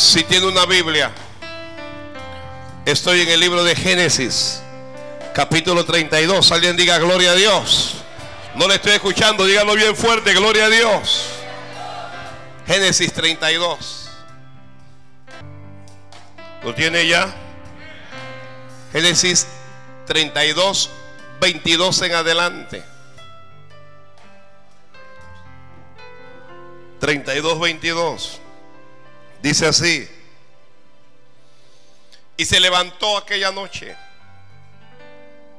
Si tiene una Biblia, estoy en el libro de Génesis, capítulo 32. Alguien diga gloria a Dios. No le estoy escuchando, dígalo bien fuerte, gloria a Dios. Génesis 32. ¿Lo tiene ya? Génesis 32, 22 en adelante. 32, 22. Dice así. Y se levantó aquella noche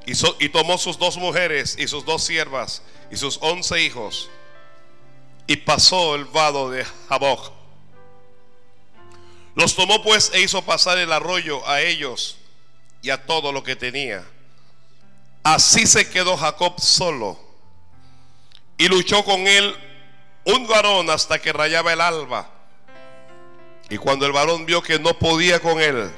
y, so- y tomó sus dos mujeres y sus dos siervas y sus once hijos y pasó el vado de Jaboc. Los tomó pues e hizo pasar el arroyo a ellos y a todo lo que tenía. Así se quedó Jacob solo y luchó con él un varón hasta que rayaba el alba. Y cuando el varón vio que no podía con él,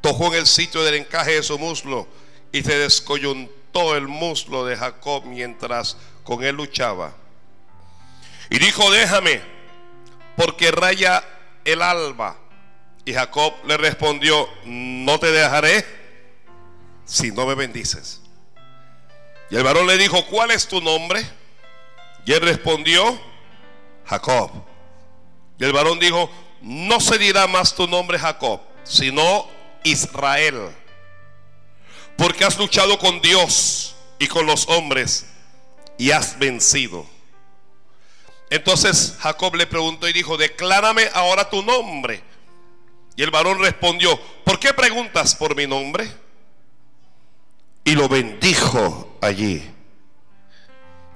tocó en el sitio del encaje de su muslo y se descoyuntó el muslo de Jacob mientras con él luchaba. Y dijo, déjame, porque raya el alba. Y Jacob le respondió, no te dejaré si no me bendices. Y el varón le dijo, ¿cuál es tu nombre? Y él respondió, Jacob. Y el varón dijo, no se dirá más tu nombre Jacob, sino Israel. Porque has luchado con Dios y con los hombres y has vencido. Entonces Jacob le preguntó y dijo, declárame ahora tu nombre. Y el varón respondió, ¿por qué preguntas por mi nombre? Y lo bendijo allí.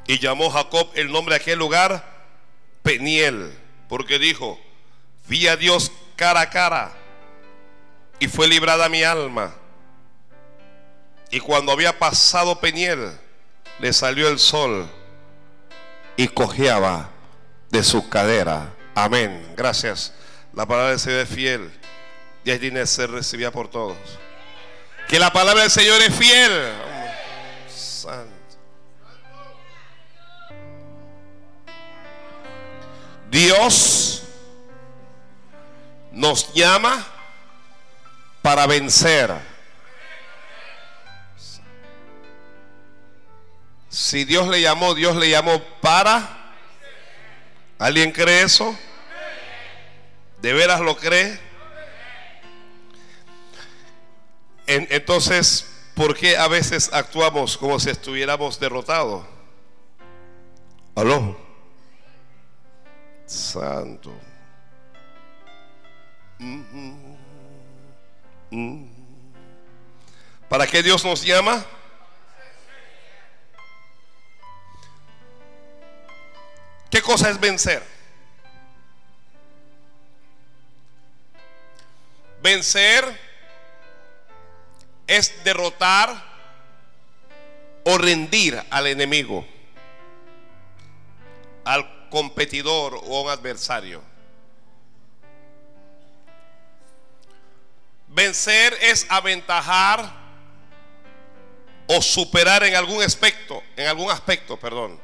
Y llamó Jacob el nombre de aquel lugar Peniel, porque dijo, vi a Dios cara a cara y fue librada mi alma. Y cuando había pasado Peniel, le salió el sol y cojeaba de su cadera. Amén. Gracias. La palabra del Señor es fiel y es digna de ser recibida por todos. Que la palabra del Señor es fiel. Santo. Dios nos llama para vencer. Si Dios le llamó, Dios le llamó para... ¿Alguien cree eso? ¿De veras lo cree? En- entonces, ¿por qué a veces actuamos como si estuviéramos derrotados? ¿Aló? Santo. ¿Para qué Dios nos llama? ¿Qué cosa es vencer? Vencer es derrotar o rendir al enemigo, al competidor o adversario. Vencer es aventajar o superar en algún aspecto, en algún aspecto, perdón,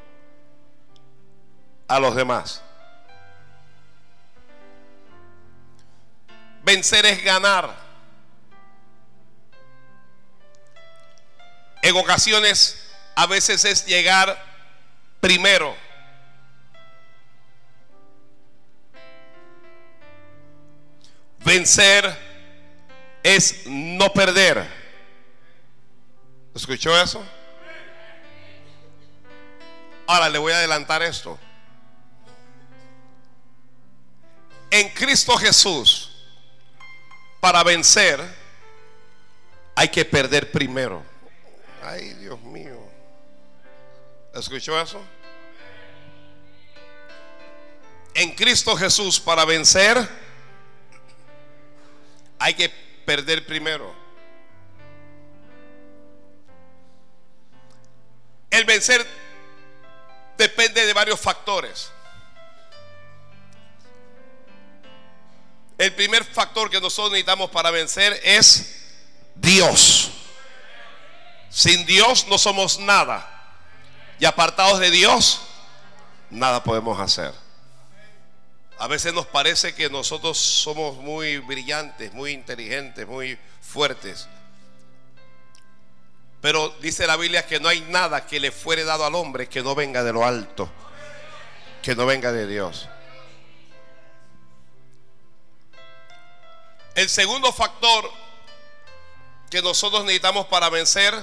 a los demás. Vencer es ganar. En ocasiones a veces es llegar primero. Vencer es no perder. ¿Escuchó eso? Ahora le voy a adelantar esto. En Cristo Jesús, para vencer, hay que perder primero. Ay, Dios mío. ¿Escuchó eso? En Cristo Jesús, para vencer, hay que perder primero. El vencer depende de varios factores. El primer factor que nosotros necesitamos para vencer es Dios. Sin Dios no somos nada. Y apartados de Dios, nada podemos hacer. A veces nos parece que nosotros somos muy brillantes, muy inteligentes, muy fuertes. Pero dice la Biblia que no hay nada que le fuere dado al hombre que no venga de lo alto, que no venga de Dios. El segundo factor que nosotros necesitamos para vencer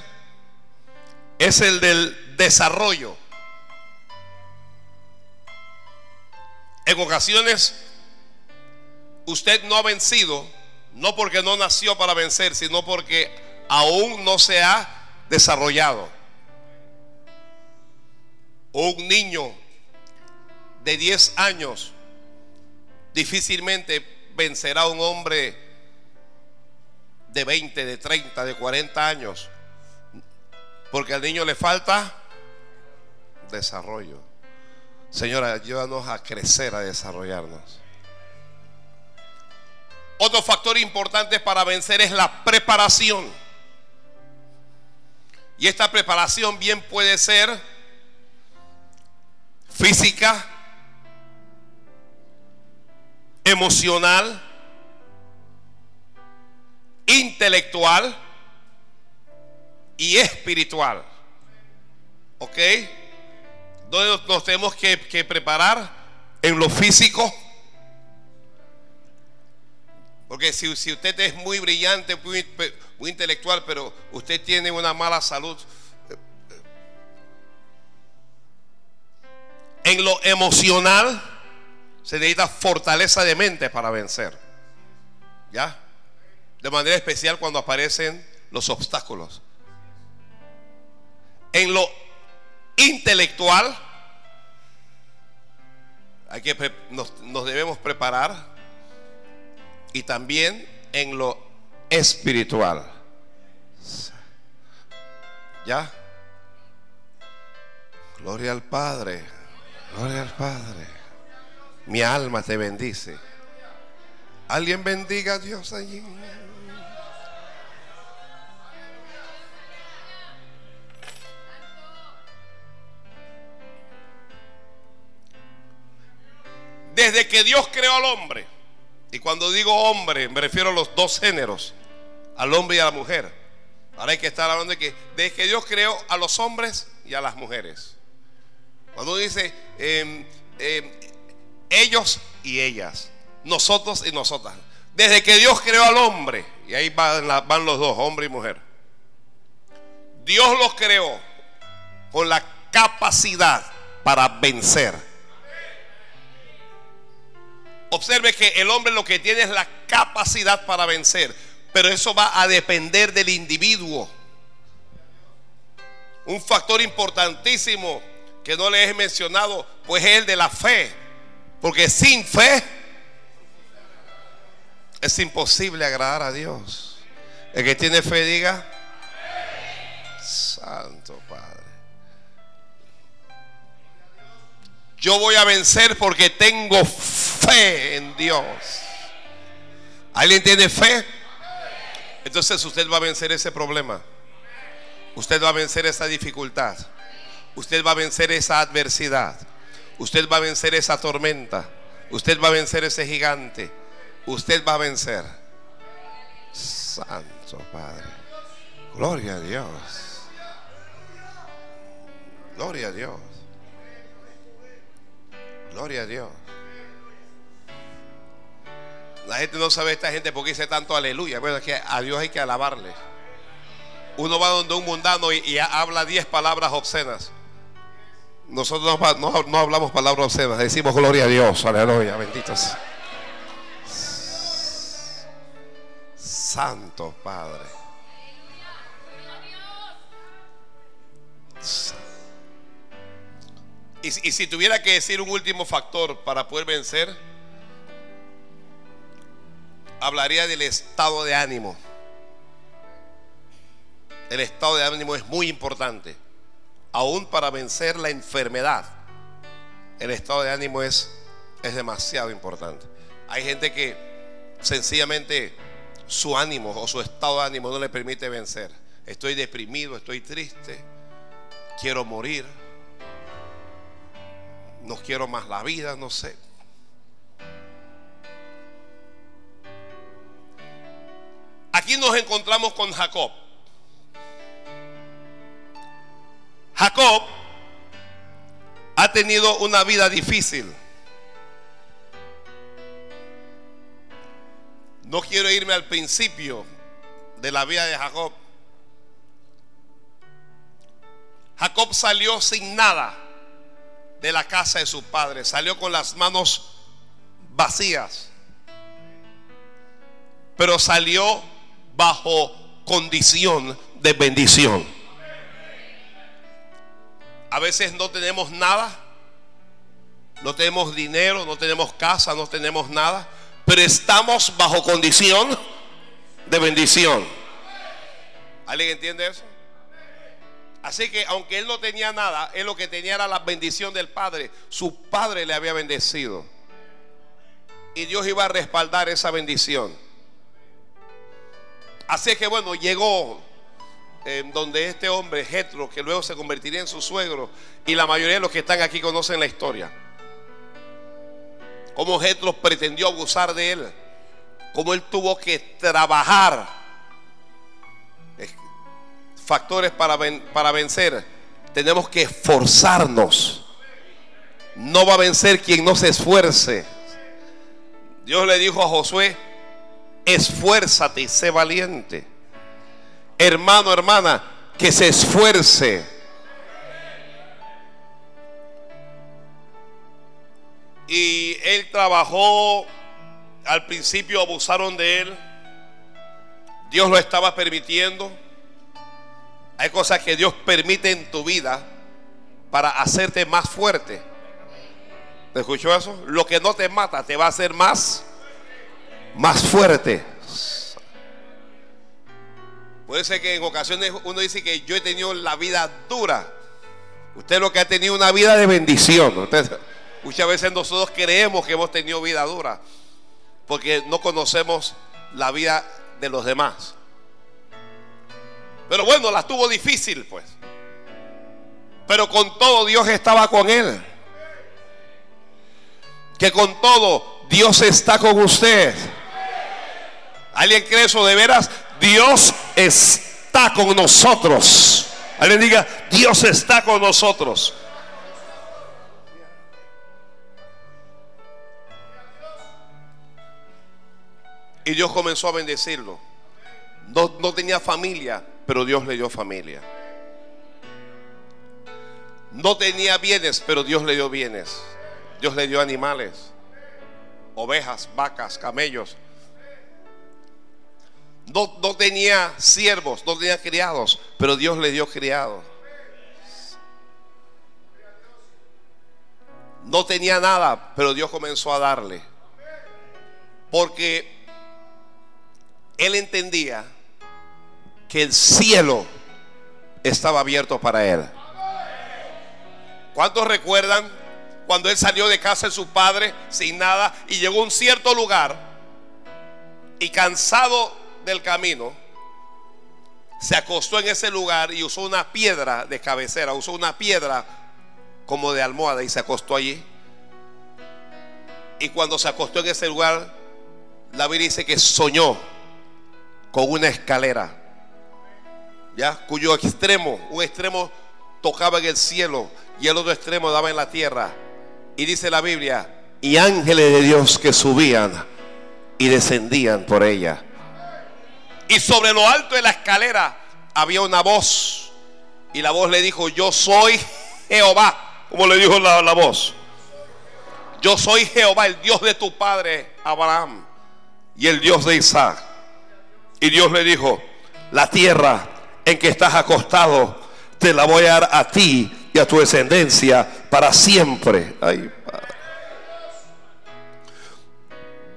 es el del desarrollo. En ocasiones usted no ha vencido, no porque no nació para vencer, sino porque aún no se ha desarrollado. Un niño de 10 años difícilmente vencerá a un hombre de 20, de 30, de 40 años. Porque al niño le falta desarrollo. Señora, ayúdanos a crecer, a desarrollarnos. Otro factor importante para vencer es la preparación. Y esta preparación bien puede ser física, emocional, intelectual y espiritual. ¿Ok? ¿Dónde nos tenemos que, preparar? En lo físico. Porque si, usted es muy brillante, muy, muy intelectual, pero usted tiene una mala salud. En lo emocional se necesita fortaleza de mente para vencer. ¿Ya? De manera especial cuando aparecen los obstáculos. En lo intelectual, hay que, nos, nos debemos preparar. Y también en lo espiritual. ¿Ya? Gloria al Padre. Gloria al Padre. Mi alma te bendice. Alguien bendiga a Dios allí. Que Dios creó al hombre, y cuando digo hombre me refiero a los dos géneros, al hombre y a la mujer. Ahora hay que estar hablando de que desde que Dios creó a los hombres y a las mujeres. Cuando dice em, em, ellos y ellas, nosotros y nosotras. Desde que Dios creó al hombre, y ahí van, van los dos, hombre y mujer. Dios los creó con la capacidad para vencer. Observe que el hombre lo que tiene es la capacidad para vencer, pero eso va a depender del individuo. Un factor importantísimo que no les he mencionado, pues es el de la fe. Porque sin fe es imposible agradar a Dios. El que tiene fe diga, Santo Yo voy a vencer porque tengo fe en Dios. ¿Alguien tiene fe? Entonces usted va a vencer ese problema. Usted va a vencer esa dificultad. Usted va a vencer esa adversidad. Usted va a vencer esa tormenta. Usted va a vencer ese gigante. Usted va a vencer. Santo Padre. Gloria a Dios. Gloria a Dios. Gloria a Dios. La gente no sabe esta gente porque dice tanto aleluya. Bueno, es que a Dios hay que alabarle. Uno va donde un mundano y, habla diez palabras obscenas. Nosotros no, hablamos palabras obscenas, decimos gloria a Dios, aleluya, benditos. Santo Padre. Y, si tuviera que decir un último factor para poder vencer, hablaría del estado de ánimo. El estado de ánimo es muy importante aún para vencer la enfermedad, el estado de ánimo es, es demasiado importante. Hay gente que sencillamente su ánimo o su estado de ánimo no le permite vencer. Estoy deprimido, estoy triste, quiero morir, no quiero más la vida, no sé. Aquí nos encontramos con Jacob. Jacob ha tenido una vida difícil. No quiero irme al principio de la vida de Jacob. Jacob salió sin nada de la casa de su padre. Salió con las manos vacías. Pero salió bajo condición de bendición. A veces no tenemos nada. No tenemos dinero, no tenemos casa, no tenemos nada. Pero estamos bajo condición de bendición. ¿Alguien entiende eso? Así que aunque él no tenía nada, él lo que tenía era la bendición del Padre. Su Padre le había bendecido. Y Dios iba a respaldar esa bendición. Así que bueno, llegó en donde este hombre, Jetro, que luego se convertiría en su suegro, y la mayoría de los que están aquí conocen la historia. Cómo Jetro pretendió abusar de él, cómo él tuvo que trabajar. Factores para, para vencer. Tenemos que esforzarnos. No va a vencer quien no se esfuerce. Dios le dijo a Josué, esfuérzate y sé valiente. Hermano, hermana, que se esfuerce. Y él trabajó, al principio abusaron de él. Dios lo estaba permitiendo. Hay cosas que Dios permite en tu vida para hacerte más fuerte. ¿Te escuchó eso? Lo que no te mata te va a hacer más más fuerte. Puede ser que en ocasiones uno dice que yo he tenido la vida dura. Usted lo que ha tenido una vida de bendición. muchas veces nosotros creemos que hemos tenido vida dura porque no conocemos la vida de los demás. Pero bueno, la tuvo difícil, pues. Pero con todo Dios estaba con él. Que con todo Dios está con usted. ¿Alguien cree eso de veras? Dios está con nosotros. Alguien diga, Dios está con nosotros. Y Dios comenzó a bendecirlo. No, no, tenía familia, pero Dios le dio familia. No tenía bienes, pero Dios le dio bienes. Dios le dio animales, ovejas, vacas, camellos. No, tenía siervos, no tenía criados, pero Dios le dio criados. No tenía nada, pero Dios comenzó a darle. Porque él entendía que el cielo estaba abierto para él. ¿Cuántos recuerdan cuando él salió de casa de su padre sin nada y llegó a un cierto lugar y cansado del camino, se acostó en ese lugar y usó una piedra de cabecera, usó una piedra como de almohada y se acostó allí. Y cuando se acostó en ese lugar, la Biblia dice que soñó con una escalera, ya cuyo extremo, un extremo tocaba en el cielo y el otro extremo daba en la tierra. Y dice la Biblia, y ángeles de Dios que subían y descendían por ella. Y sobre lo alto de la escalera había una voz. Y la voz le dijo, yo soy Jehová. Como le dijo la, la voz. Yo soy Jehová, el Dios de tu padre Abraham y el Dios de Isaac. Y Dios le dijo, la tierra en que estás acostado, te la voy a dar a ti y a tu descendencia para siempre.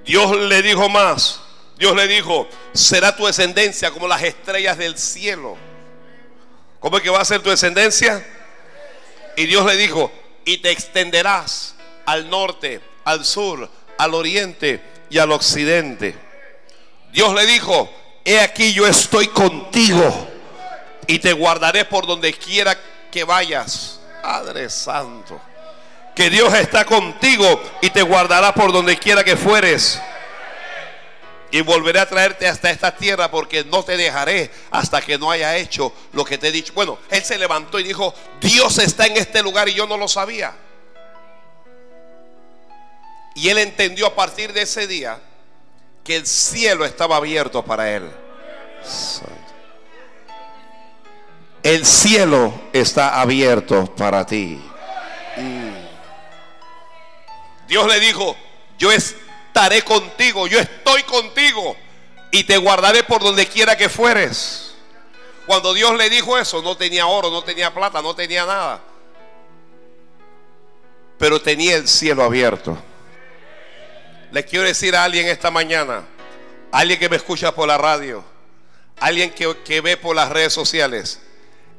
Dios le dijo más. Dios le dijo, será tu descendencia como las estrellas del cielo. ¿Cómo es que va a ser tu descendencia? Y Dios le dijo, y te extenderás al norte, al sur, al oriente y al occidente. Dios le dijo, he aquí yo estoy contigo y te guardaré por donde quiera que vayas. Padre Santo, que Dios está contigo y te guardará por donde quiera que fueres. y volveré a traerte hasta esta tierra porque no te dejaré hasta que no haya hecho lo que te he dicho. Bueno, él se levantó y dijo, Dios está en este lugar y yo no lo sabía. Y él entendió a partir de ese día que el cielo estaba abierto para él. El cielo está abierto para ti. Mm. Dios le dijo, yo estaré contigo, yo estoy contigo y te guardaré por donde quiera que fueres. Cuando Dios le dijo eso, no tenía oro, no tenía plata, no tenía nada. Pero tenía el cielo abierto. Le quiero decir a alguien esta mañana, alguien que me escucha por la radio, alguien que, que ve por las redes sociales,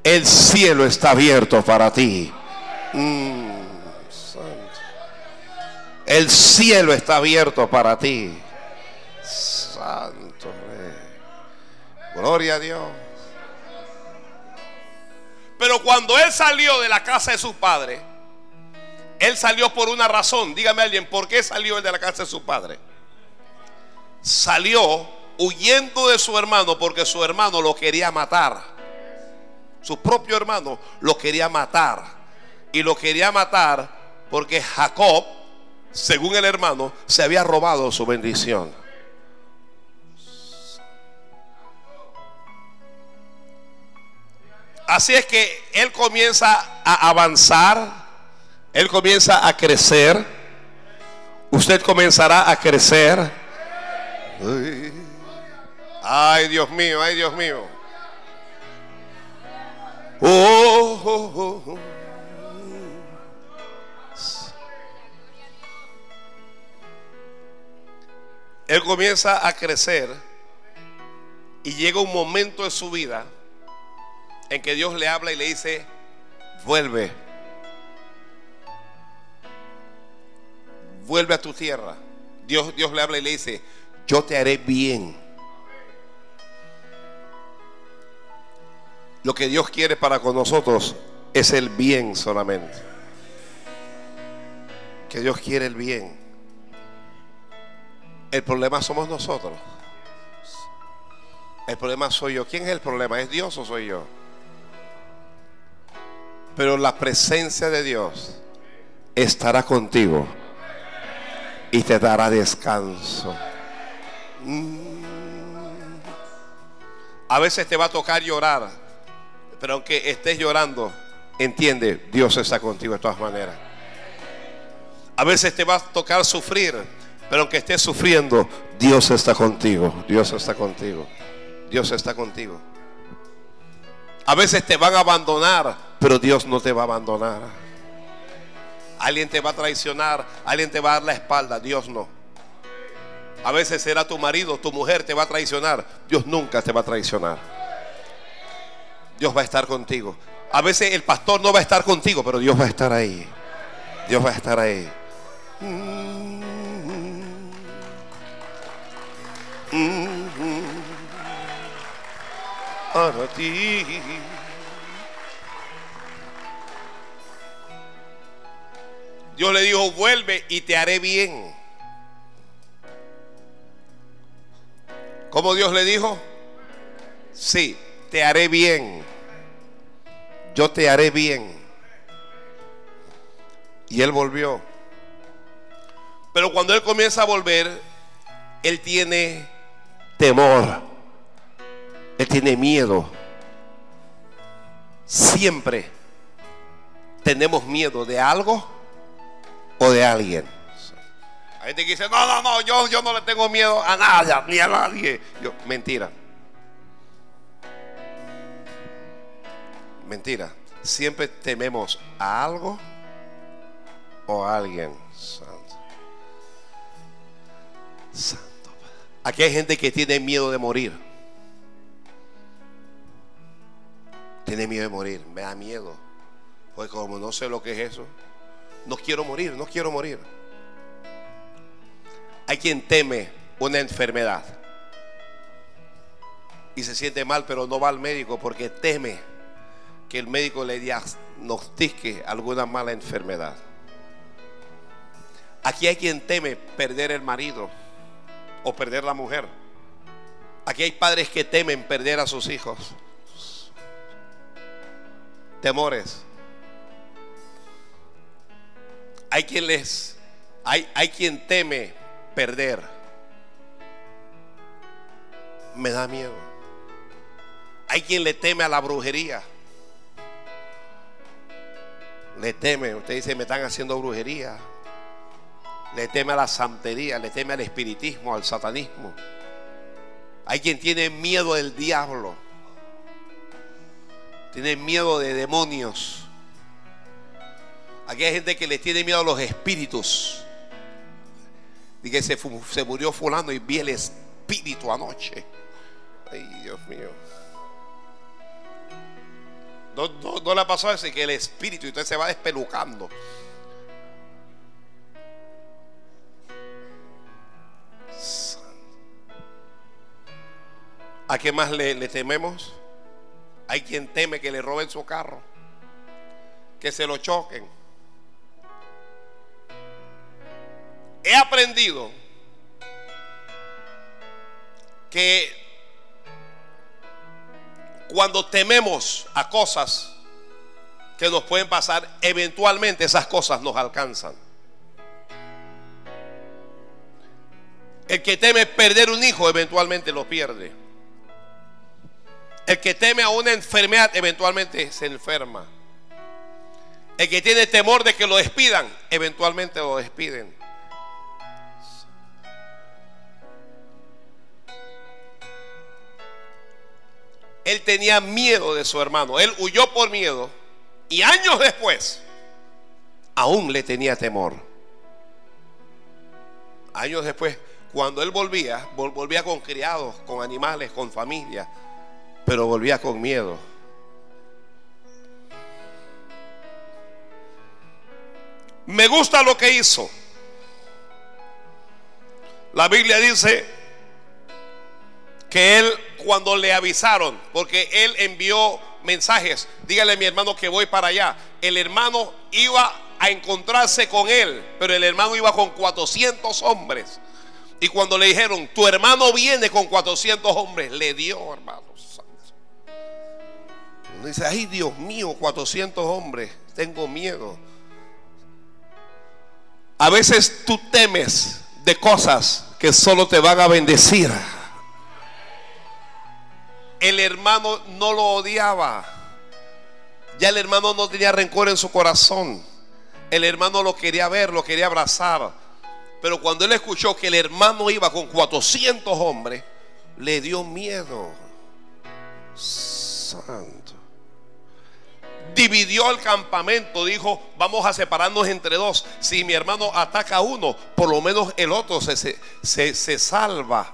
el cielo está abierto para ti. El cielo está abierto para ti. Santo Gloria a Dios. Pero cuando él salió de la casa de su padre, él salió por una razón. Dígame alguien, ¿por qué salió él de la casa de su padre? Salió huyendo de su hermano porque su hermano lo quería matar. Su propio hermano lo quería matar. Y lo quería matar porque Jacob, según el hermano, se había robado su bendición. Así es que él comienza a avanzar, él comienza a crecer, usted comenzará a crecer. Ay, Dios mío, ay, Dios mío. Oh, oh, oh, Él comienza a crecer y llega un momento de su vida en que Dios le habla y le dice, vuelve, vuelve a tu tierra. Dios, Dios le habla y le dice, yo te haré bien. Lo que Dios quiere para con nosotros es el bien solamente. Que Dios quiere el bien. El problema somos nosotros. El problema soy yo. ¿Quién es el problema? ¿Es Dios o soy yo? Pero la presencia de Dios estará contigo y te dará descanso. Mm. A veces te va a tocar llorar pero aunque estés llorando, entiende, Dios está contigo de todas maneras. A veces te va a tocar sufrir, pero aunque estés sufriendo, Dios está contigo. Dios está contigo. Dios está contigo. A veces te van a abandonar, pero Dios no te va a abandonar. Alguien te va a traicionar, alguien te va a dar la espalda, Dios no. A veces será tu marido, tu mujer te va a traicionar, Dios nunca te va a traicionar. Dios va a estar contigo. A veces el pastor no va a estar contigo, pero Dios va a estar ahí. Dios va a estar ahí. Para ti. Dios le dijo, vuelve y te haré bien. ¿Cómo Dios le dijo? Sí, te haré bien. Yo te haré bien. Y él volvió. Pero cuando él comienza a volver, él tiene temor. Él tiene miedo. Siempre tenemos miedo de algo o de alguien. Hay gente que dice, no, no, no, yo, yo no le tengo miedo a nadie, ni a nadie. Yo, mentira. Mentira. Siempre tememos a algo o a alguien. Santo. Santo. Aquí hay gente que tiene miedo de morir. Tiene miedo de morir. Me da miedo. Pues como no sé lo que es eso. No quiero morir, no quiero morir. Hay quien teme una enfermedad. Y se siente mal, pero no va al médico porque teme que el médico le diagnostique alguna mala enfermedad. Aquí hay quien teme perder el marido o perder la mujer. Aquí hay padres que temen perder a sus hijos. Temores. Hay quien les, hay, hay quien teme perder. Me da miedo. Hay quien le teme a la brujería. Le teme. Usted dice, me están haciendo brujería. Le teme a la santería, le teme al espiritismo, al satanismo. Hay quien tiene miedo del diablo. Tiene miedo de demonios. Aquí hay gente que le tiene miedo a los espíritus. Y que se, se murió fulano y vi el espíritu anoche. Ay, Dios mío. No, le ha pasado eso que el espíritu y usted se va despelucando. ¿A qué más le, le, tememos? Hay quien teme que le roben su carro, que se lo choquen. He aprendido que cuando tememos a cosas que nos pueden pasar, eventualmente esas cosas nos alcanzan. El que teme perder un hijo, eventualmente lo pierde. El que teme a una enfermedad, eventualmente se enferma. El que tiene temor de que lo despidan, eventualmente lo despiden. Él tenía miedo de su hermano. Él huyó por miedo. Y años después, aún le tenía temor. Años después, cuando él volvía, volvía con criados, con animales, con familia, pero volvía con miedo. Me gusta lo que hizo. La Biblia dice que él cuando le avisaron, porque él envió mensajes, dígale a mi hermano que voy para allá. El hermano iba a encontrarse con él, pero el hermano iba con 400 hombres. Y cuando le dijeron, tu hermano viene con 400 hombres, le dio, hermano. Uno dice, ay Dios mío, 400 hombres, tengo miedo. A veces tú temes de cosas que solo te van a bendecir el hermano no lo odiaba. Ya el hermano no tenía rencor en su corazón. El hermano lo quería ver, lo quería abrazar. Pero cuando él escuchó que el hermano iba con 400 hombres, le dio miedo. Santo. Dividió el campamento, dijo, vamos a separarnos entre dos. Si mi hermano ataca a uno, por lo menos el otro se, se, se salva.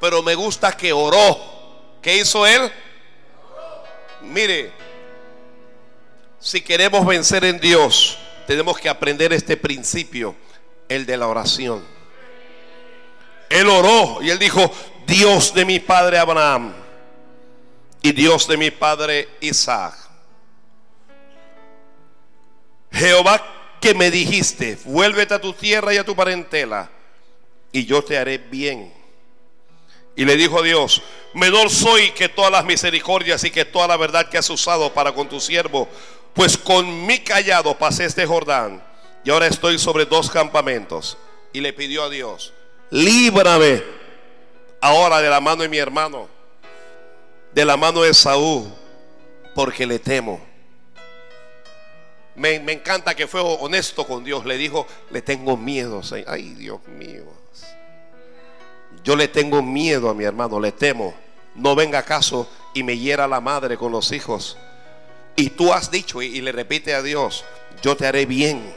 Pero me gusta que oró. ¿Qué hizo él? Mire, si queremos vencer en Dios, tenemos que aprender este principio, el de la oración. Él oró y él dijo, Dios de mi padre Abraham y Dios de mi padre Isaac. Jehová que me dijiste, vuélvete a tu tierra y a tu parentela y yo te haré bien y le dijo Dios, menor soy que todas las misericordias y que toda la verdad que has usado para con tu siervo, pues con mi callado pasé este Jordán y ahora estoy sobre dos campamentos. Y le pidió a Dios, líbrame ahora de la mano de mi hermano, de la mano de Saúl, porque le temo. Me, encanta que fue honesto con Dios. Le dijo, le tengo miedo. Ay, Dios mío. Yo le tengo miedo a mi hermano, le temo. No venga acaso y me hiera la madre con los hijos. Y tú has dicho y, le repite a Dios, yo te haré bien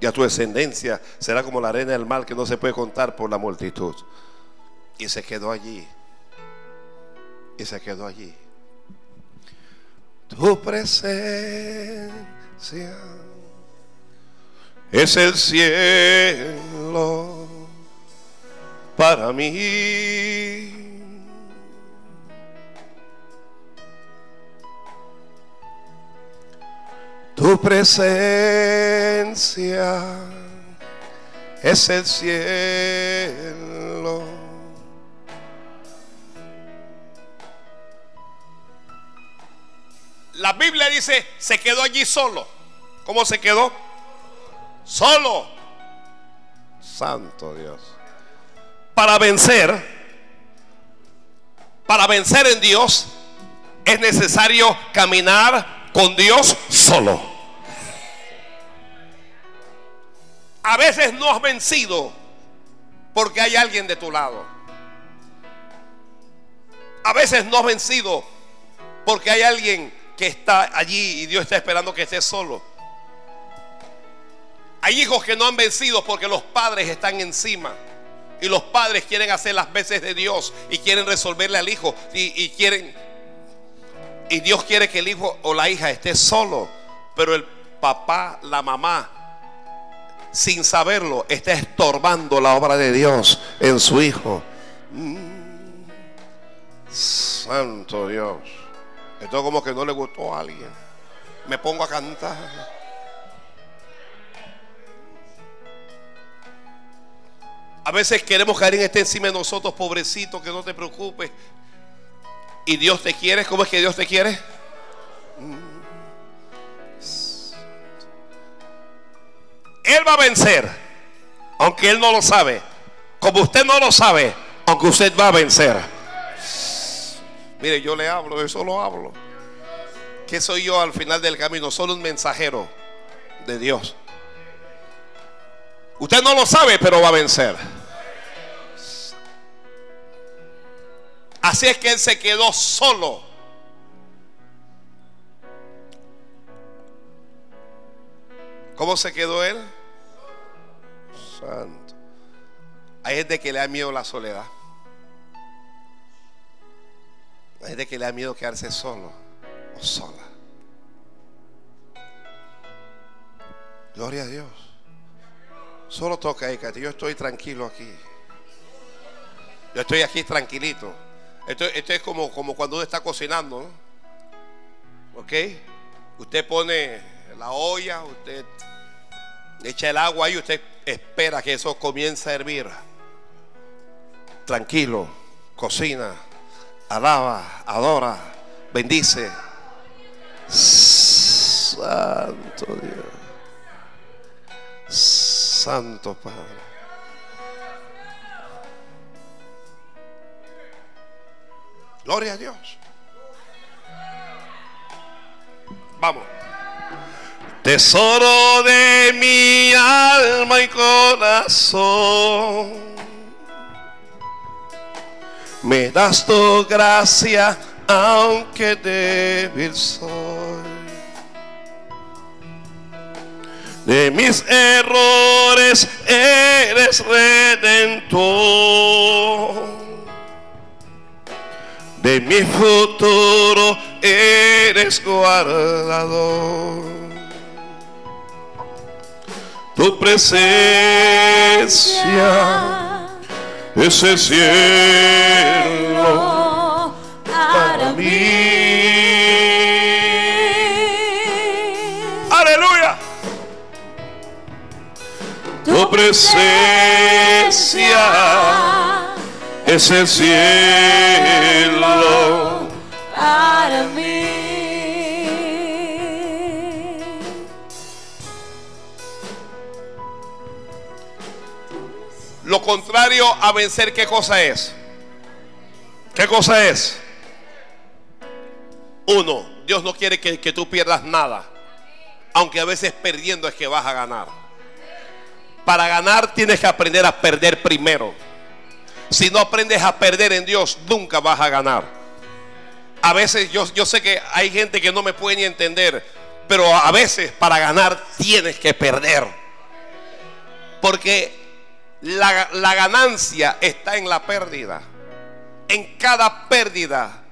y a tu descendencia será como la arena del mar que no se puede contar por la multitud. Y se quedó allí. Y se quedó allí. Tu presencia es el cielo para mí. Tu presencia es el cielo. La Biblia dice, se quedó allí solo. ¿Cómo se quedó? Solo. Santo Dios. Para vencer, para vencer en Dios, es necesario caminar con Dios solo. A veces no has vencido porque hay alguien de tu lado. A veces no has vencido porque hay alguien que está allí y Dios está esperando que estés solo. Hay hijos que no han vencido porque los padres están encima. Y los padres quieren hacer las veces de Dios y quieren resolverle al hijo. Y, quieren. Y Dios quiere que el hijo o la hija esté solo. Pero el papá, la mamá, sin saberlo, está estorbando la obra de Dios en su hijo. Mm. Santo Dios. Esto como que no le gustó a alguien. Me pongo a cantar. A veces queremos que alguien esté encima de nosotros, pobrecito, que no te preocupes. Y Dios te quiere. ¿Cómo es que Dios te quiere? Él va a vencer, aunque Él no lo sabe. Como usted no lo sabe, aunque usted va a vencer. Mire, yo le hablo, yo solo hablo. ¿Qué soy yo al final del camino? Solo un mensajero de Dios. Usted no lo sabe, pero va a vencer. Así es que él se quedó solo. ¿Cómo se quedó él? Santo. Hay gente que le da miedo la soledad. Hay gente que le da miedo quedarse solo o sola. Gloria a Dios. Solo toca ahí, Yo estoy tranquilo aquí. Yo estoy aquí tranquilito. Esto, es como, como cuando uno está cocinando. ¿no? ¿Ok? Usted pone la olla, usted echa el agua y usted espera que eso comience a hervir. Tranquilo, cocina, alaba, adora, bendice. Santo Dios. Santo Padre. Gloria a Dios. Vamos. Tesoro de mi alma y corazón. Me das tu gracia aunque débil soy. De mis errores eres redentor de mi futuro eres guardador. Tu presencia es el cielo para mí. Aleluya. Tu presencia es el cielo para mí. Lo contrario a vencer, ¿qué cosa es? ¿Qué cosa es? Uno, Dios no quiere que, que tú pierdas nada. Aunque a veces perdiendo es que vas a ganar. Para ganar tienes que aprender a perder primero. Si no aprendes a perder en Dios, nunca vas a ganar. A veces yo, yo sé que hay gente que no me puede ni entender, pero a veces para ganar tienes que perder. Porque la, la ganancia está en la pérdida. En cada pérdida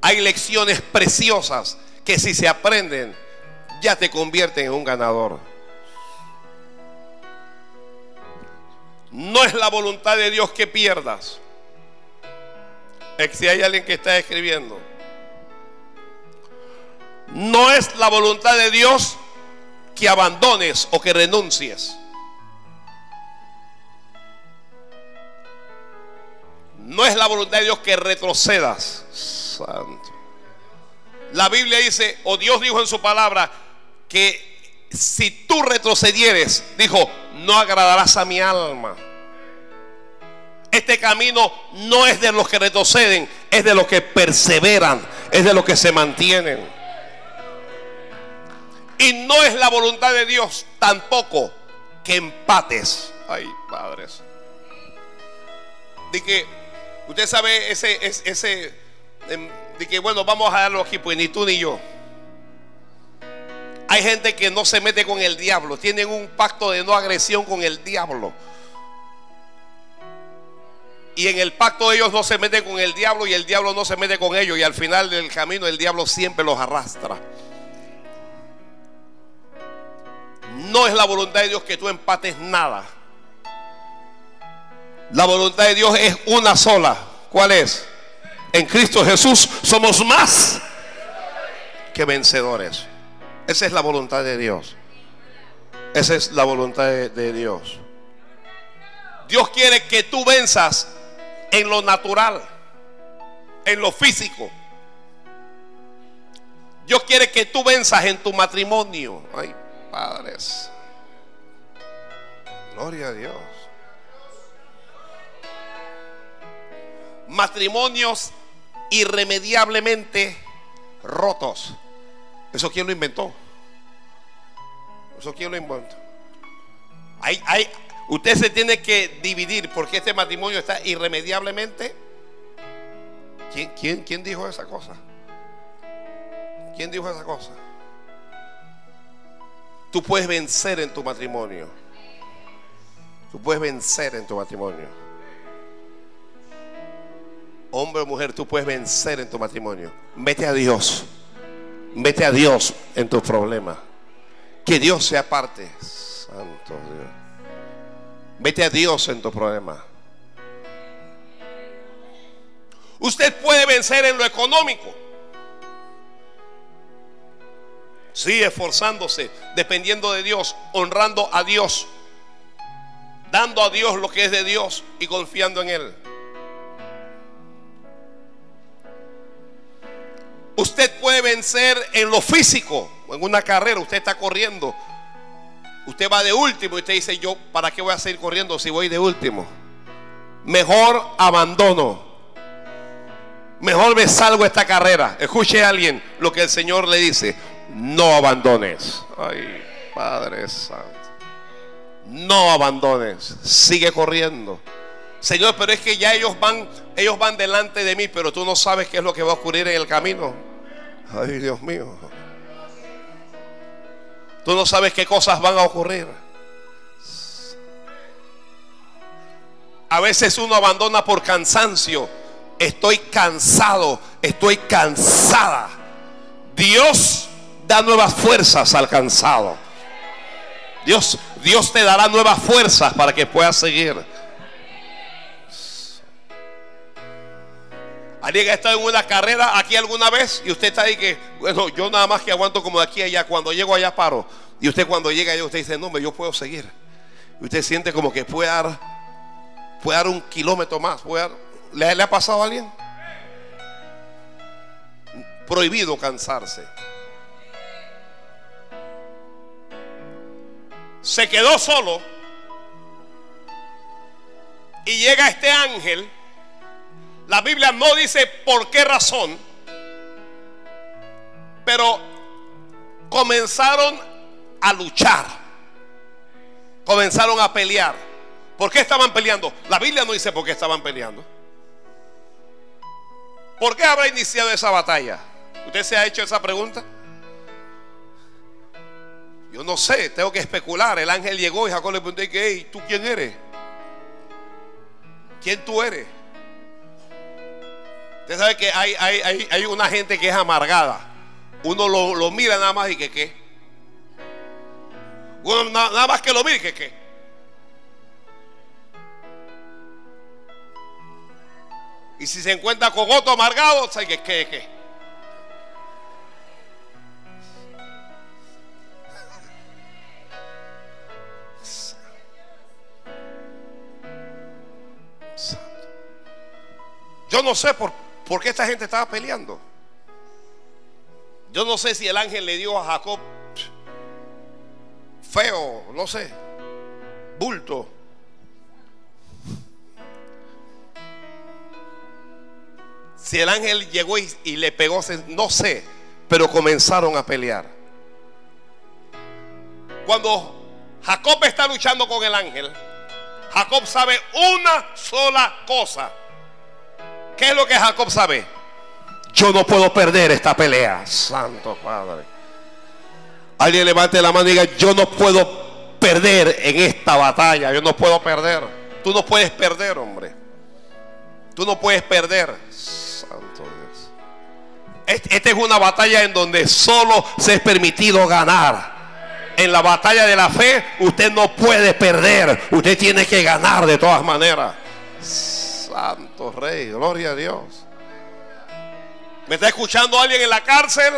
hay lecciones preciosas que si se aprenden ya te convierten en un ganador. No es la voluntad de Dios que pierdas. Si hay alguien que está escribiendo. No es la voluntad de Dios que abandones o que renuncies. No es la voluntad de Dios que retrocedas. Santo. La Biblia dice, o Dios dijo en su palabra, que si tú retrocedieres, dijo, no agradarás a mi alma. Este camino no es de los que retroceden, es de los que perseveran, es de los que se mantienen. Y no es la voluntad de Dios tampoco que empates. Ay, padres. De que usted sabe ese, ese, em, de que bueno, vamos a darlo aquí, pues ni tú ni yo. Hay gente que no se mete con el diablo, tienen un pacto de no agresión con el diablo. Y en el pacto ellos no se meten con el diablo y el diablo no se mete con ellos. Y al final del camino el diablo siempre los arrastra. No es la voluntad de Dios que tú empates nada. La voluntad de Dios es una sola. ¿Cuál es? En Cristo Jesús somos más que vencedores. Esa es la voluntad de Dios. Esa es la voluntad de, Dios. Dios quiere que tú venzas en lo natural, en lo físico. Dios quiere que tú venzas en tu matrimonio. Ay, padres. Gloria a Dios. Matrimonios irremediablemente rotos. ¿Eso quién lo inventó? ¿Eso quién lo inventó? Hay, hay, Usted se tiene que dividir porque este matrimonio está irremediablemente. ¿Quién, quién, quién dijo esa cosa? ¿Quién dijo esa cosa? Tú puedes vencer en tu matrimonio. Tú puedes vencer en tu matrimonio. Hombre o mujer, tú puedes vencer en tu matrimonio. Vete a Dios. Vete a Dios en tus problemas. Que Dios sea parte. Santo Dios. Vete a Dios en tu problema. Usted puede vencer en lo económico. Sí, esforzándose, dependiendo de Dios, honrando a Dios, dando a Dios lo que es de Dios y confiando en Él. Usted puede vencer en lo físico, en una carrera, usted está corriendo Usted va de último y usted dice, yo, ¿para qué voy a seguir corriendo si voy de último? Mejor abandono. Mejor me salgo esta carrera. Escuche a alguien lo que el Señor le dice. No abandones. Ay, Padre Santo. No abandones. Sigue corriendo. Señor, pero es que ya ellos van, ellos van delante de mí, pero tú no sabes qué es lo que va a ocurrir en el camino. Ay, Dios mío. Tú no sabes qué cosas van a ocurrir. A veces uno abandona por cansancio. Estoy cansado, estoy cansada. Dios da nuevas fuerzas al cansado. Dios, Dios te dará nuevas fuerzas para que puedas seguir. ¿Alguien ha estado en una carrera aquí alguna vez? Y usted está ahí que, bueno, yo nada más que aguanto como de aquí a allá. Cuando llego allá paro. Y usted cuando llega allá, usted dice, no, yo puedo seguir. Y usted siente como que puede dar, puede dar un kilómetro más. ¿le, ¿Le ha pasado a alguien? Prohibido cansarse. Se quedó solo. Y llega este ángel la Biblia no dice por qué razón, pero comenzaron a luchar, comenzaron a pelear. ¿Por qué estaban peleando? La Biblia no dice por qué estaban peleando. ¿Por qué habrá iniciado esa batalla? ¿Usted se ha hecho esa pregunta? Yo no sé, tengo que especular. El ángel llegó y Jacob le preguntó, ¿tú quién eres? ¿Quién tú eres? Usted sabe que hay, hay, una gente que es amargada. Uno lo, mira nada más y que qué. Uno nada más que lo mire y que qué. Y si se encuentra con otro amargado, sabe que qué, qué. Yo no sé por, por qué esta gente estaba peleando. Yo no sé si el ángel le dio a Jacob feo, no sé, bulto. Si el ángel llegó y, y le pegó, no sé, pero comenzaron a pelear. Cuando Jacob está luchando con el ángel, Jacob sabe una sola cosa. ¿Qué es lo que Jacob sabe? Yo no puedo perder esta pelea. Santo Padre. Alguien levante la mano y diga, yo no puedo perder en esta batalla. Yo no puedo perder. Tú no puedes perder, hombre. Tú no puedes perder. Santo Dios. Esta es una batalla en donde solo se es permitido ganar en la batalla de la fe, usted no puede perder. Usted tiene que ganar de todas maneras. Santo Rey, gloria a Dios. ¿Me está escuchando alguien en la cárcel?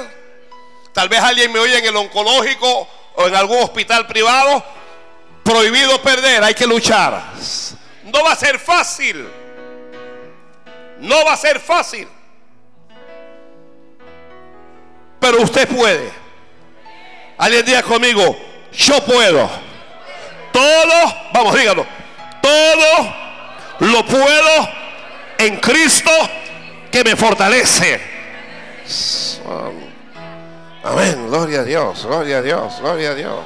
Tal vez alguien me oye en el oncológico o en algún hospital privado. Prohibido perder, hay que luchar. No va a ser fácil. No va a ser fácil. Pero usted puede. Alguien diga conmigo, yo puedo. Todo, vamos, dígalo. Todo lo puedo en Cristo que me fortalece. Amén, gloria a Dios, gloria a Dios, gloria a Dios.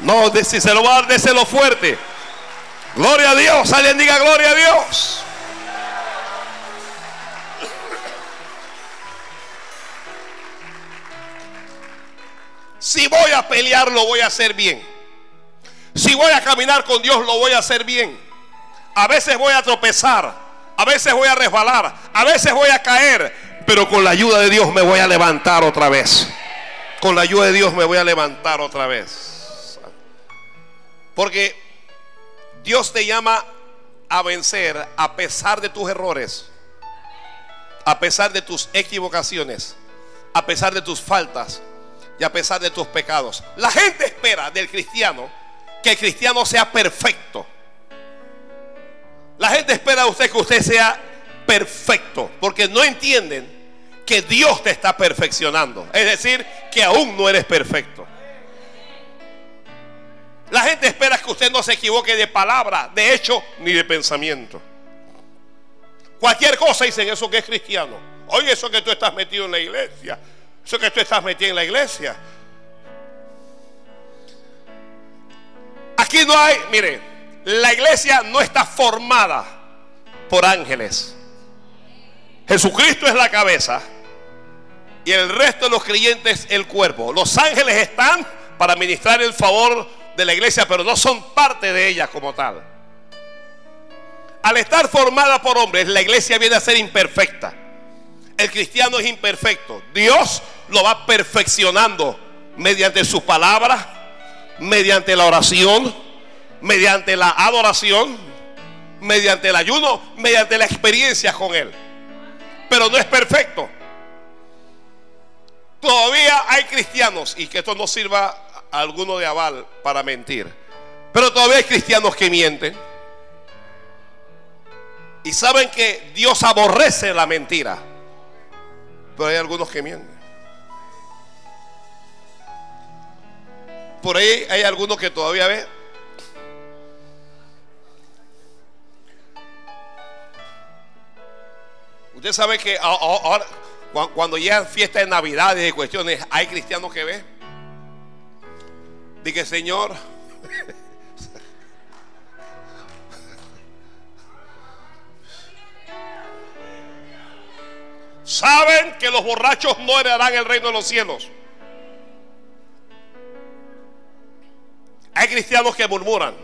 No, si se lo va a dar, déselo fuerte. Gloria a Dios, alguien diga gloria a Dios. Si voy a pelear, lo voy a hacer bien. Si voy a caminar con Dios, lo voy a hacer bien. A veces voy a tropezar, a veces voy a resbalar, a veces voy a caer, pero con la ayuda de Dios me voy a levantar otra vez. Con la ayuda de Dios me voy a levantar otra vez. Porque Dios te llama a vencer a pesar de tus errores, a pesar de tus equivocaciones, a pesar de tus faltas, y a pesar de tus pecados. La gente espera del cristiano que el cristiano sea perfecto. La gente espera de usted que usted sea perfecto, porque no entienden que Dios te está perfeccionando. Es decir, que aún no eres perfecto. La gente espera que usted no se equivoque de palabra, de hecho, ni de pensamiento. Cualquier cosa dicen eso que es cristiano. Oye, eso que tú estás metido en la iglesia. Eso que tú estás metido en la iglesia. Aquí no hay, mire, la iglesia no está formada por ángeles. Jesucristo es la cabeza y el resto de los creyentes el cuerpo. Los ángeles están para ministrar el favor de la iglesia, pero no son parte de ella como tal. Al estar formada por hombres, la iglesia viene a ser imperfecta el cristiano es imperfecto. Dios lo va perfeccionando mediante su palabra, mediante la oración, mediante la adoración, mediante el ayuno, mediante la experiencia con Él. Pero no es perfecto. Todavía hay cristianos, y que esto no sirva a alguno de aval para mentir, pero todavía hay cristianos que mienten. Y saben que Dios aborrece la mentira. Pero hay algunos que mienten. Por ahí hay algunos que todavía ven. Usted sabe que ahora, cuando llegan fiestas de Navidad y de cuestiones, hay cristianos que ven. Dije, Señor, saben que los borrachos no heredarán el reino de los cielos. Hay cristianos que murmuran.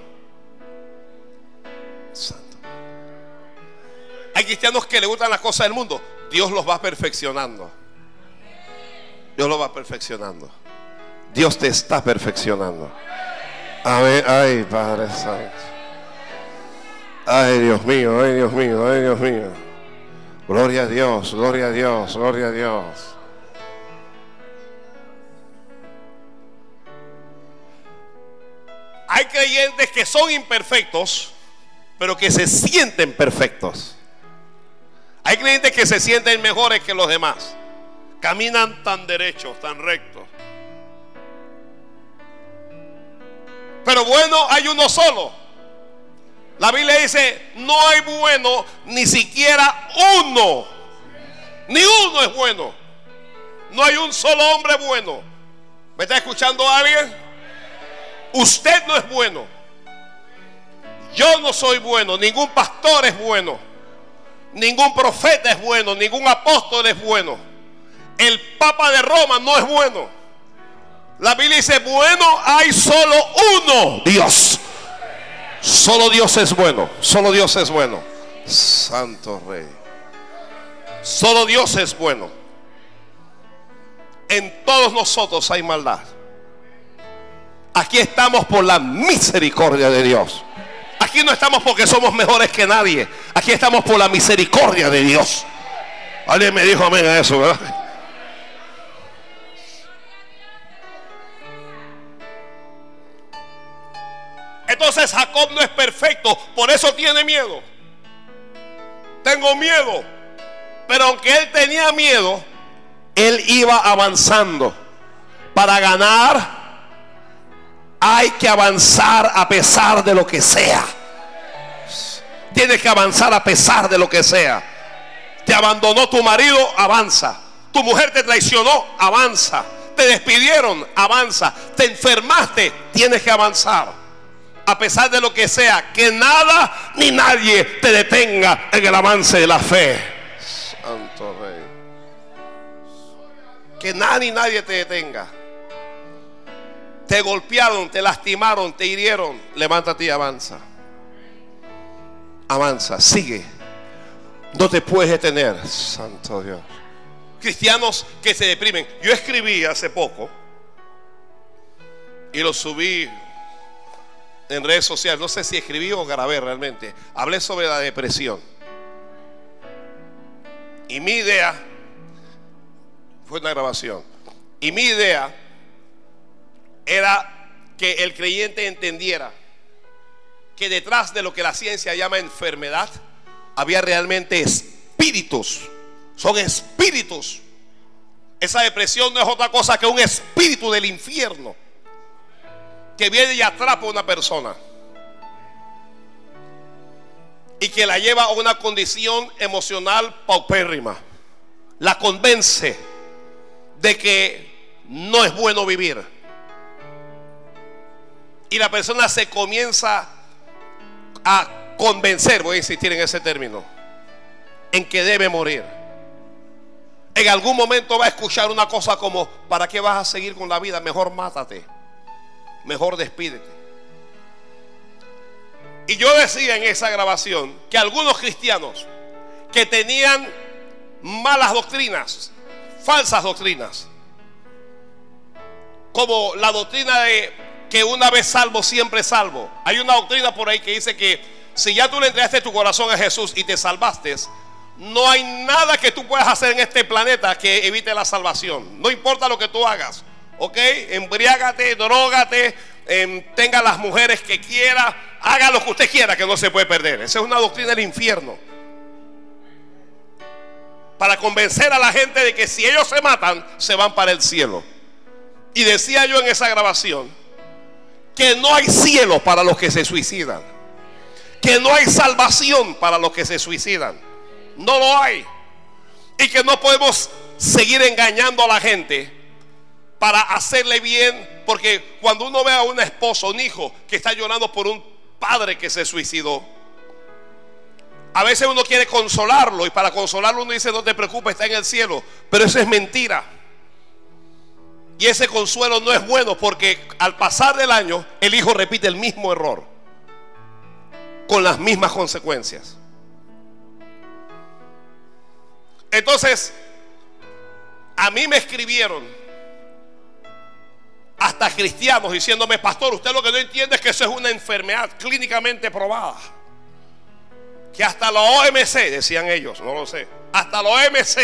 Hay cristianos que le gustan las cosas del mundo. Dios los va perfeccionando. Dios los va perfeccionando. Dios te está perfeccionando. Amén. Ay, Padre Santo. Ay, Dios mío, ay, Dios mío, ay, Dios mío. Gloria a Dios, gloria a Dios, gloria a Dios. Hay creyentes que son imperfectos, pero que se sienten perfectos. Hay creyentes que se sienten mejores que los demás. Caminan tan derechos, tan rectos. Pero bueno, hay uno solo. La Biblia dice, no hay bueno ni siquiera uno. Ni uno es bueno. No hay un solo hombre bueno. ¿Me está escuchando alguien? Usted no es bueno. Yo no soy bueno. Ningún pastor es bueno. Ningún profeta es bueno. Ningún apóstol es bueno. El Papa de Roma no es bueno. La Biblia dice, bueno, hay solo uno, Dios. Solo Dios es bueno, solo Dios es bueno. Santo Rey. Solo Dios es bueno. En todos nosotros hay maldad. Aquí estamos por la misericordia de Dios. Aquí no estamos porque somos mejores que nadie. Aquí estamos por la misericordia de Dios. Alguien me dijo amén a eso, ¿verdad? Entonces Jacob no es perfecto, por eso tiene miedo. Tengo miedo. Pero aunque él tenía miedo, él iba avanzando. Para ganar hay que avanzar a pesar de lo que sea. Tienes que avanzar a pesar de lo que sea. Te abandonó tu marido, avanza. Tu mujer te traicionó, avanza. Te despidieron, avanza. Te enfermaste, tienes que avanzar a pesar de lo que sea, que nada ni nadie te detenga en el avance de la fe. Santo Rey. Que nada ni nadie te detenga. Te golpearon, te lastimaron, te hirieron. Levántate y avanza. Avanza, sigue. No te puedes detener, Santo Dios. Cristianos que se deprimen. Yo escribí hace poco y lo subí en redes sociales, no sé si escribí o grabé realmente, hablé sobre la depresión. Y mi idea, fue una grabación, y mi idea era que el creyente entendiera que detrás de lo que la ciencia llama enfermedad, había realmente espíritus. Son espíritus. Esa depresión no es otra cosa que un espíritu del infierno que viene y atrapa a una persona y que la lleva a una condición emocional paupérrima. La convence de que no es bueno vivir. Y la persona se comienza a convencer, voy a insistir en ese término, en que debe morir. En algún momento va a escuchar una cosa como, ¿para qué vas a seguir con la vida? Mejor mátate mejor despídete. Y yo decía en esa grabación que algunos cristianos que tenían malas doctrinas, falsas doctrinas, como la doctrina de que una vez salvo, siempre salvo. Hay una doctrina por ahí que dice que si ya tú le entregaste tu corazón a Jesús y te salvaste, no hay nada que tú puedas hacer en este planeta que evite la salvación. No importa lo que tú hagas. ¿ok? Embriágate, drogate, em, tenga las mujeres que quiera, haga lo que usted quiera que no se puede perder. Esa es una doctrina del infierno. Para convencer a la gente de que si ellos se matan, se van para el cielo. Y decía yo en esa grabación que no hay cielo para los que se suicidan. Que no hay salvación para los que se suicidan. No lo hay. Y que no podemos seguir engañando a la gente para hacerle bien, porque cuando uno ve a una esposa, un hijo que está llorando por un padre que se suicidó, a veces uno quiere consolarlo y para consolarlo uno dice, no te preocupes, está en el cielo, pero eso es mentira. Y ese consuelo no es bueno porque al pasar del año el hijo repite el mismo error, con las mismas consecuencias. Entonces, a mí me escribieron hasta cristianos diciéndome, pastor, usted lo que no entiende es que eso es una enfermedad clínicamente probada. Que hasta la OMC, decían ellos, no lo sé, hasta la OMC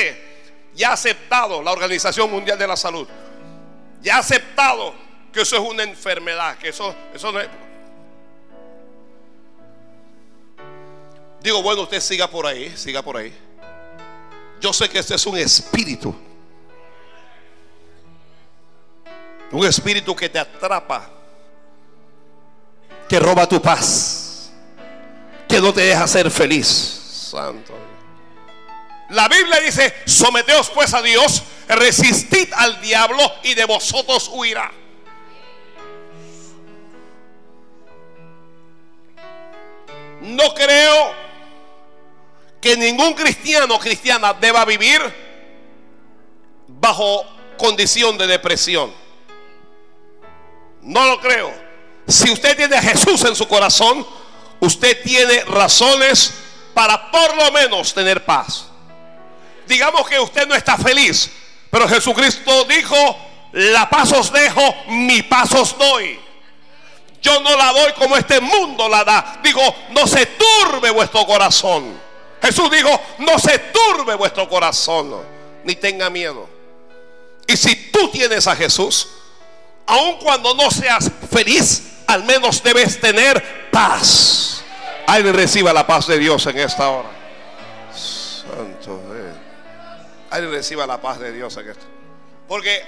ya ha aceptado, la Organización Mundial de la Salud, ya ha aceptado que eso es una enfermedad, que eso, eso no es... Digo, bueno, usted siga por ahí, siga por ahí. Yo sé que este es un espíritu. Un espíritu que te atrapa, que roba tu paz, que no te deja ser feliz. Santo. La Biblia dice, someteos pues a Dios, resistid al diablo y de vosotros huirá. No creo que ningún cristiano o cristiana deba vivir bajo condición de depresión. No lo creo. Si usted tiene a Jesús en su corazón, usted tiene razones para por lo menos tener paz. Digamos que usted no está feliz, pero Jesucristo dijo, la paz os dejo, mi paz os doy. Yo no la doy como este mundo la da. Digo, no se turbe vuestro corazón. Jesús dijo, no se turbe vuestro corazón, ni tenga miedo. Y si tú tienes a Jesús, aun cuando no seas feliz, al menos debes tener paz. Alguien reciba la paz de Dios en esta hora. Santo. Alguien reciba la paz de Dios en esto. Porque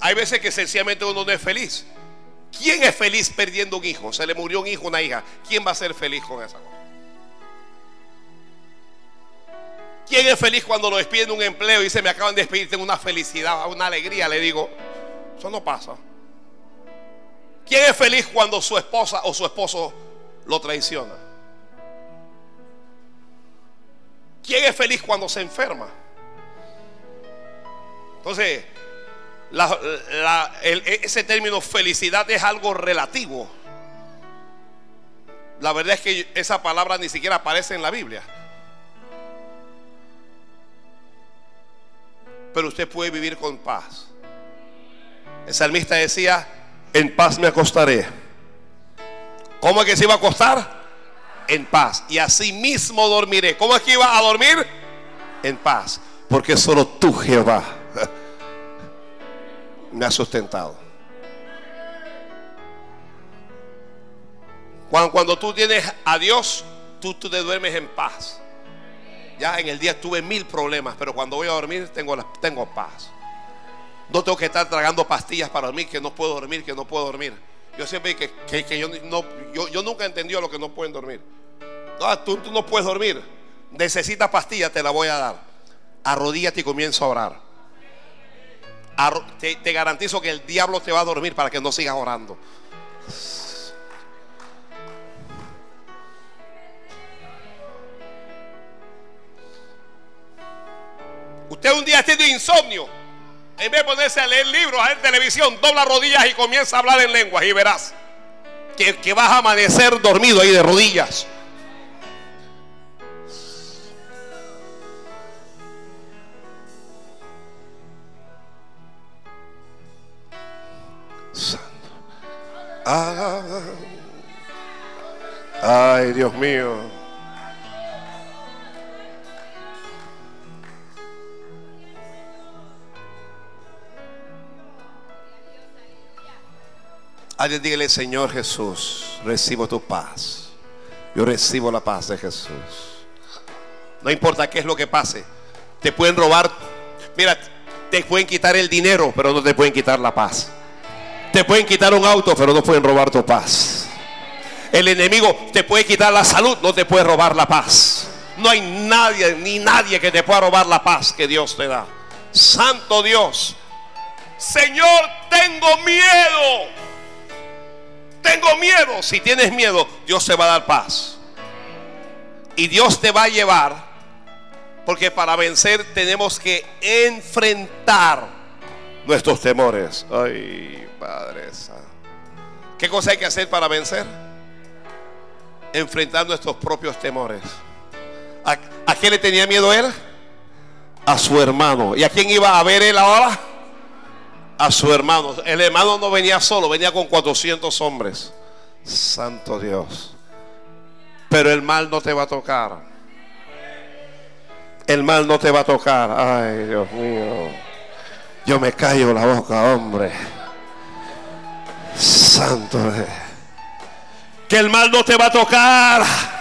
hay veces que sencillamente uno no es feliz. ¿Quién es feliz perdiendo un hijo? Se le murió un hijo, una hija. ¿Quién va a ser feliz con esa cosa? ¿Quién es feliz cuando lo despiden de un empleo y se me acaban de despedir? Tengo una felicidad, una alegría. Le digo, eso no pasa. ¿Quién es feliz cuando su esposa o su esposo lo traiciona? ¿Quién es feliz cuando se enferma? Entonces, ese término felicidad es algo relativo. La verdad es que esa palabra ni siquiera aparece en la Biblia. Pero usted puede vivir con paz. El salmista decía, en paz me acostaré. ¿Cómo es que se iba a acostar? En paz. Y así mismo dormiré. ¿Cómo es que iba a dormir? En paz. Porque solo tú, Jehová, me has sustentado. Cuando, cuando tú tienes a Dios, tú, tú te duermes en paz. Ya en el día tuve mil problemas, pero cuando voy a dormir tengo, tengo paz. No tengo que estar tragando pastillas para dormir, que no puedo dormir, que no puedo dormir. Yo siempre que, que, yo, no, yo, nunca entendió lo que no pueden dormir. No, tú, tú no puedes dormir. Necesitas pastillas, te la voy a dar. Arrodíllate y comienza a orar. Te, garantizo que el diablo te va a dormir para que no sigas orando. Usted un día tiene insomnio. En vez de ponerse a leer libros, a ver televisión, dobla rodillas y comienza a hablar en lenguas y verás que vas a amanecer dormido ahí de rodillas. Alguien dígale, Señor Jesús, recibo tu paz. Yo recibo la paz de Jesús. No importa qué es lo que pase. Te pueden robar. Mira, te pueden quitar el dinero, pero no te pueden quitar la paz. Te pueden quitar un auto, pero no pueden robar tu paz. El enemigo te puede quitar la salud, no te puede robar la paz. No hay nadie ni nadie que te pueda robar la paz que Dios te da. Santo Dios. Señor, tengo miedo tengo miedo. Si tienes miedo, Dios te va a dar paz. Y Dios te va a llevar. Porque para vencer tenemos que enfrentar nuestros temores. Ay, Padre ¿Qué cosa hay que hacer para vencer? Enfrentar nuestros propios temores. ¿A, ¿A qué le tenía miedo él? A su hermano. ¿Y a quién iba a ver él ahora? A su hermano. El hermano no venía solo, venía con 400 hombres. Santo Dios. Pero el mal no te va a tocar. El mal no te va a tocar. Ay, Dios mío. Yo me callo la boca, hombre. Santo. Que el mal no te va a tocar.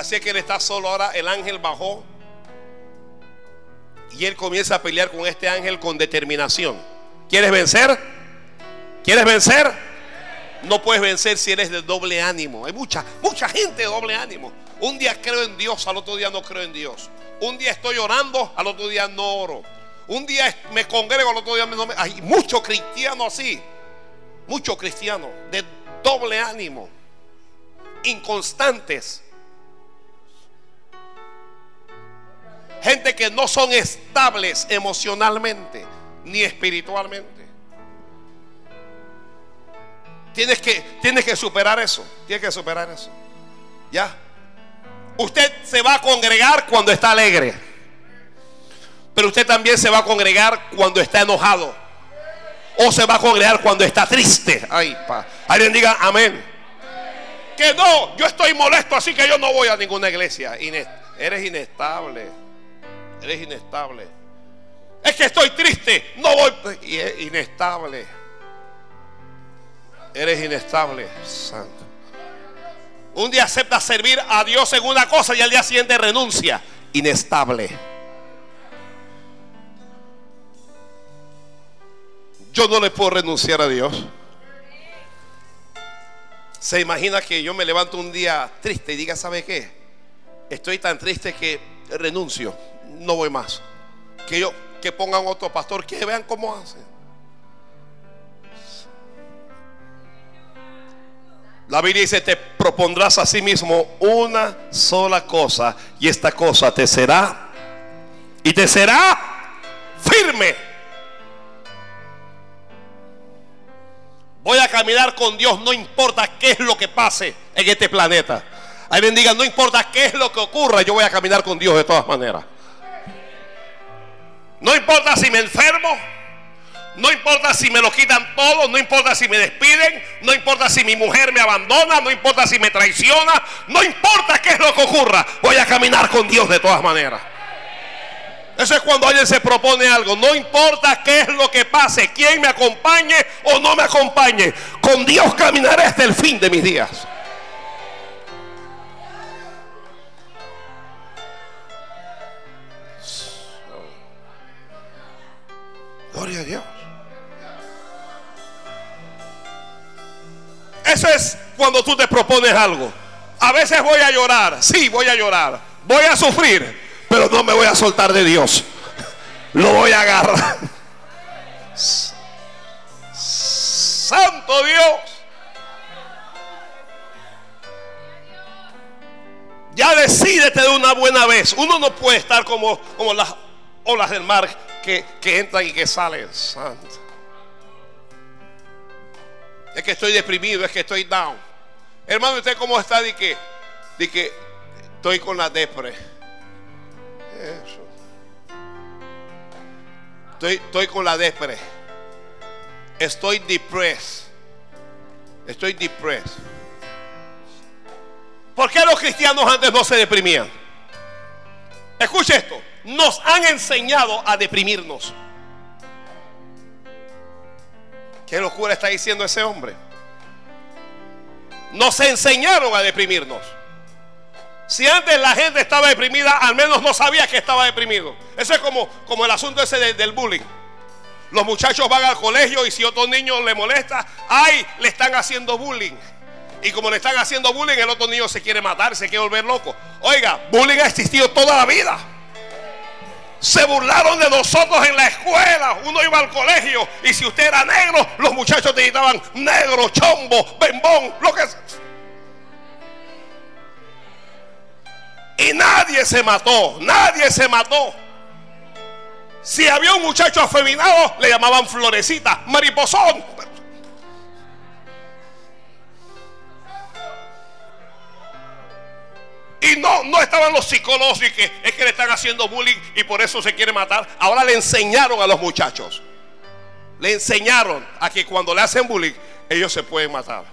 Así que él está solo ahora, el ángel bajó y él comienza a pelear con este ángel con determinación. ¿Quieres vencer? ¿Quieres vencer? No puedes vencer si eres de doble ánimo. Hay mucha, mucha gente de doble ánimo. Un día creo en Dios, al otro día no creo en Dios. Un día estoy orando, al otro día no oro. Un día me congrego, al otro día no me... Hay muchos cristianos así. Muchos cristianos de doble ánimo. Inconstantes. Gente que no son estables emocionalmente ni espiritualmente. Tienes que, tienes que superar eso. Tienes que superar eso. Ya. Usted se va a congregar cuando está alegre. Pero usted también se va a congregar cuando está enojado. O se va a congregar cuando está triste. Ay, pa. Alguien diga amén. Que no, yo estoy molesto, así que yo no voy a ninguna iglesia. eres inestable. Eres inestable. Es que estoy triste, no voy. Y es inestable. Eres inestable, santo. Un día acepta servir a Dios en una cosa y al día siguiente renuncia. Inestable. Yo no le puedo renunciar a Dios. Se imagina que yo me levanto un día triste y diga, ¿sabe qué? Estoy tan triste que renuncio, no voy más. Que yo que pongan otro pastor, que vean cómo hace. La Biblia dice, te propondrás a sí mismo una sola cosa y esta cosa te será y te será firme. Voy a caminar con Dios, no importa qué es lo que pase en este planeta. Ahí bendiga, no importa qué es lo que ocurra, yo voy a caminar con Dios de todas maneras. No importa si me enfermo, no importa si me lo quitan todo, no importa si me despiden, no importa si mi mujer me abandona, no importa si me traiciona, no importa qué es lo que ocurra, voy a caminar con Dios de todas maneras. Eso es cuando alguien se propone algo. No importa qué es lo que pase, quién me acompañe o no me acompañe. Con Dios caminaré hasta el fin de mis días. Gloria a Dios. Eso es cuando tú te propones algo. A veces voy a llorar, sí, voy a llorar. Voy a sufrir, pero no me voy a soltar de Dios. Lo voy a agarrar. Santo Dios. Ya decídete de una buena vez. Uno no puede estar como, como las olas del mar que, que entran y que salen. Santo. Es que estoy deprimido, es que estoy down. Hermano, ¿usted cómo está? De que, de que estoy con la depre. Eso. Estoy, estoy con la depre. Estoy depressed. Estoy depressed. ¿Por qué los cristianos antes no se deprimían? Escuche esto. Nos han enseñado a deprimirnos. ¿Qué locura está diciendo ese hombre? Nos enseñaron a deprimirnos. Si antes la gente estaba deprimida, al menos no sabía que estaba deprimido. Eso es como, como el asunto ese del bullying. Los muchachos van al colegio y si otro niño le molesta, ay, le están haciendo bullying. Y como le están haciendo bullying, el otro niño se quiere matar, se quiere volver loco. Oiga, bullying ha existido toda la vida. Se burlaron de nosotros en la escuela. Uno iba al colegio y si usted era negro, los muchachos te gritaban negro, chombo, bembón, lo que sea. Y nadie se mató, nadie se mató. Si había un muchacho afeminado, le llamaban florecita, mariposón. Y no, no estaban los psicólogos y que es que le están haciendo bullying y por eso se quiere matar. Ahora le enseñaron a los muchachos. Le enseñaron a que cuando le hacen bullying, ellos se pueden matar.